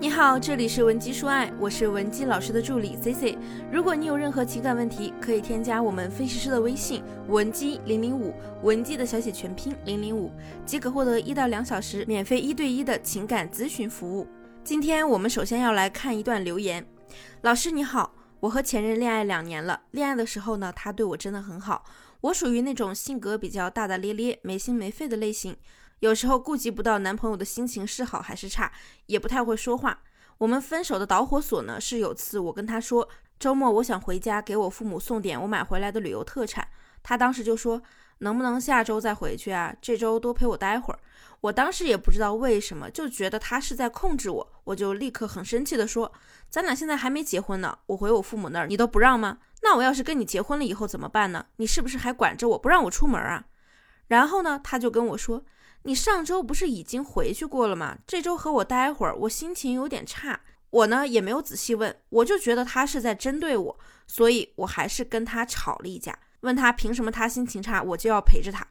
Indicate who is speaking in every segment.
Speaker 1: 你好，这里是文姬说爱，我是文姬老师的助理 C C。如果你有任何情感问题，可以添加我们分析师的微信文姬零零五，文姬的小写全拼零零五，即可获得一到两小时免费一对一的情感咨询服务。今天我们首先要来看一段留言。老师你好，我和前任恋爱两年了，恋爱的时候呢，他对我真的很好。我属于那种性格比较大大咧咧、没心没肺的类型。有时候顾及不到男朋友的心情是好还是差，也不太会说话。我们分手的导火索呢，是有次我跟他说周末我想回家给我父母送点我买回来的旅游特产，他当时就说能不能下周再回去啊？这周多陪我待会儿。我当时也不知道为什么，就觉得他是在控制我，我就立刻很生气的说，咱俩现在还没结婚呢，我回我父母那儿你都不让吗？那我要是跟你结婚了以后怎么办呢？你是不是还管着我不让我出门啊？然后呢，他就跟我说。你上周不是已经回去过了吗？这周和我待会儿，我心情有点差。我呢也没有仔细问，我就觉得他是在针对我，所以我还是跟他吵了一架，问他凭什么他心情差我就要陪着他。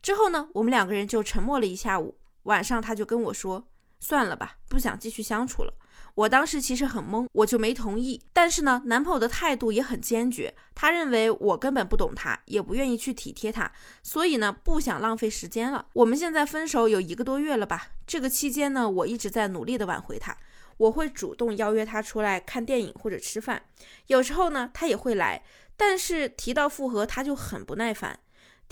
Speaker 1: 之后呢，我们两个人就沉默了一下午。晚上他就跟我说，算了吧，不想继续相处了。我当时其实很懵，我就没同意。但是呢，男朋友的态度也很坚决，他认为我根本不懂他，也不愿意去体贴他，所以呢，不想浪费时间了。我们现在分手有一个多月了吧？这个期间呢，我一直在努力的挽回他，我会主动邀约他出来看电影或者吃饭，有时候呢，他也会来，但是提到复合，他就很不耐烦。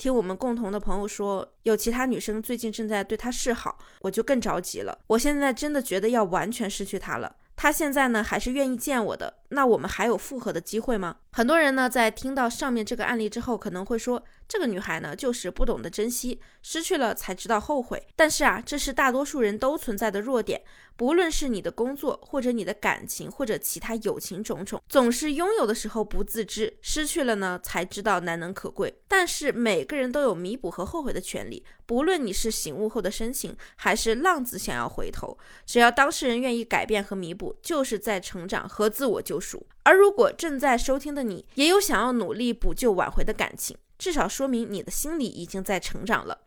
Speaker 1: 听我们共同的朋友说，有其他女生最近正在对他示好，我就更着急了。我现在真的觉得要完全失去他了。他现在呢，还是愿意见我的，那我们还有复合的机会吗？很多人呢，在听到上面这个案例之后，可能会说，这个女孩呢，就是不懂得珍惜，失去了才知道后悔。但是啊，这是大多数人都存在的弱点。不论是你的工作，或者你的感情，或者其他友情种种，总是拥有的时候不自知，失去了呢才知道难能可贵。但是每个人都有弥补和后悔的权利，不论你是醒悟后的深情，还是浪子想要回头，只要当事人愿意改变和弥补，就是在成长和自我救而如果正在收听的你也有想要努力补救挽回的感情，至少说明你的心里已经在成长了。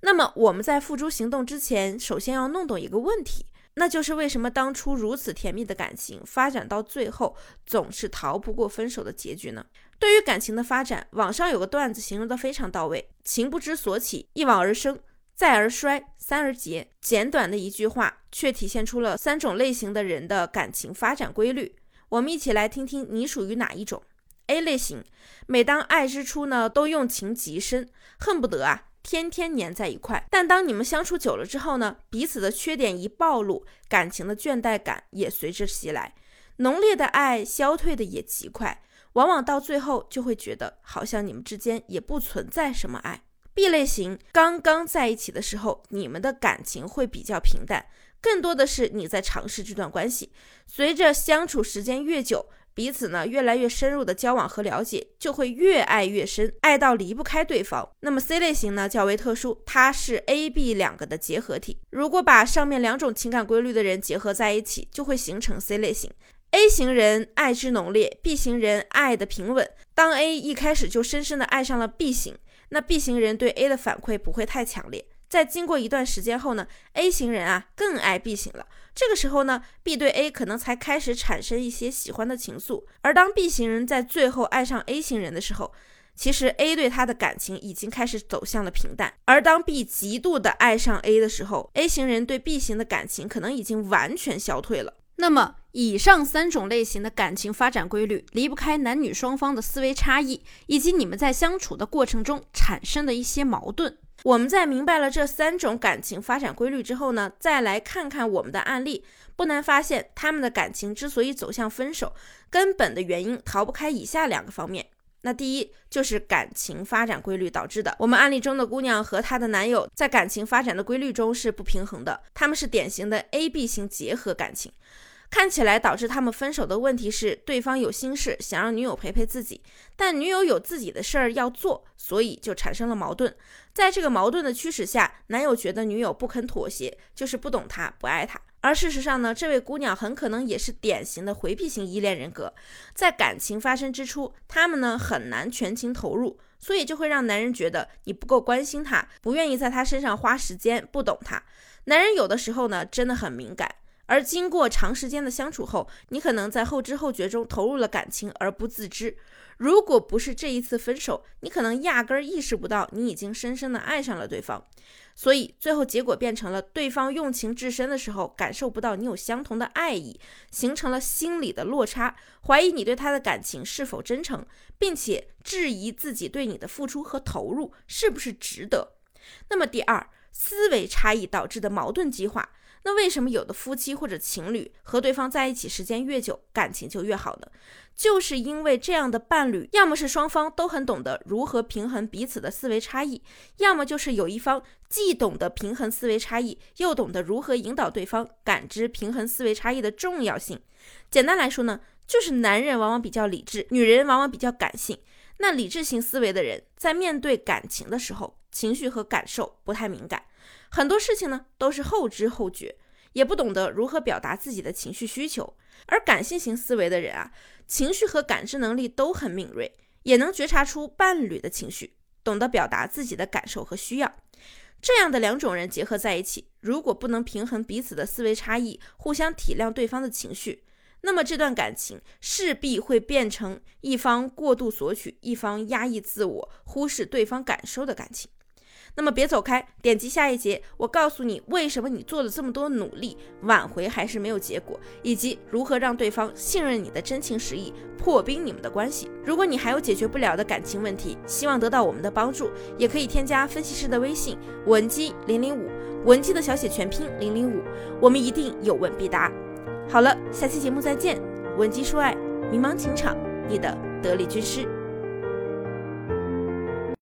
Speaker 1: 那么我们在付诸行动之前，首先要弄懂一个问题。那就是为什么当初如此甜蜜的感情发展到最后总是逃不过分手的结局呢？对于感情的发展，网上有个段子形容的非常到位：情不知所起，一往而生，再而衰，三而竭。简短的一句话，却体现出了三种类型的人的感情发展规律。我们一起来听听你属于哪一种？A 类型，每当爱之初呢，都用情极深，恨不得啊。天天黏在一块，但当你们相处久了之后呢，彼此的缺点一暴露，感情的倦怠感也随之袭来，浓烈的爱消退的也极快，往往到最后就会觉得好像你们之间也不存在什么爱。B 类型刚刚在一起的时候，你们的感情会比较平淡，更多的是你在尝试这段关系，随着相处时间越久。彼此呢越来越深入的交往和了解，就会越爱越深，爱到离不开对方。那么 C 类型呢较为特殊，它是 A、B 两个的结合体。如果把上面两种情感规律的人结合在一起，就会形成 C 类型。A 型人爱之浓烈，B 型人爱的平稳。当 A 一开始就深深的爱上了 B 型，那 B 型人对 A 的反馈不会太强烈。在经过一段时间后呢，A 型人啊更爱 B 型了。这个时候呢，B 对 A 可能才开始产生一些喜欢的情愫。而当 B 型人在最后爱上 A 型人的时候，其实 A 对他的感情已经开始走向了平淡。而当 B 极度的爱上 A 的时候，A 型人对 B 型的感情可能已经完全消退了。那么，以上三种类型的感情发展规律，离不开男女双方的思维差异，以及你们在相处的过程中产生的一些矛盾。我们在明白了这三种感情发展规律之后呢，再来看看我们的案例，不难发现，他们的感情之所以走向分手，根本的原因逃不开以下两个方面。那第一就是感情发展规律导致的。我们案例中的姑娘和她的男友在感情发展的规律中是不平衡的，他们是典型的 A B 型结合感情。看起来导致他们分手的问题是，对方有心事想让女友陪陪自己，但女友有自己的事儿要做，所以就产生了矛盾。在这个矛盾的驱使下，男友觉得女友不肯妥协，就是不懂他，不爱他。而事实上呢，这位姑娘很可能也是典型的回避型依恋人格，在感情发生之初，他们呢很难全情投入，所以就会让男人觉得你不够关心他，不愿意在他身上花时间，不懂他。男人有的时候呢真的很敏感。而经过长时间的相处后，你可能在后知后觉中投入了感情而不自知。如果不是这一次分手，你可能压根儿意识不到你已经深深的爱上了对方。所以最后结果变成了对方用情至深的时候，感受不到你有相同的爱意，形成了心理的落差，怀疑你对他的感情是否真诚，并且质疑自己对你的付出和投入是不是值得。那么第二，思维差异导致的矛盾激化。那为什么有的夫妻或者情侣和对方在一起时间越久，感情就越好呢？就是因为这样的伴侣，要么是双方都很懂得如何平衡彼此的思维差异，要么就是有一方既懂得平衡思维差异，又懂得如何引导对方感知平衡思维差异的重要性。简单来说呢，就是男人往往比较理智，女人往往比较感性。那理智型思维的人在面对感情的时候，情绪和感受不太敏感。很多事情呢都是后知后觉，也不懂得如何表达自己的情绪需求。而感性型思维的人啊，情绪和感知能力都很敏锐，也能觉察出伴侣的情绪，懂得表达自己的感受和需要。这样的两种人结合在一起，如果不能平衡彼此的思维差异，互相体谅对方的情绪，那么这段感情势必会变成一方过度索取，一方压抑自我，忽视对方感受的感情。那么别走开，点击下一节，我告诉你为什么你做了这么多努力，挽回还是没有结果，以及如何让对方信任你的真情实意，破冰你们的关系。如果你还有解决不了的感情问题，希望得到我们的帮助，也可以添加分析师的微信文姬零零五，文姬的小写全拼零零五，我们一定有问必答。好了，下期节目再见，文姬说爱，迷茫情场，你的得力军师。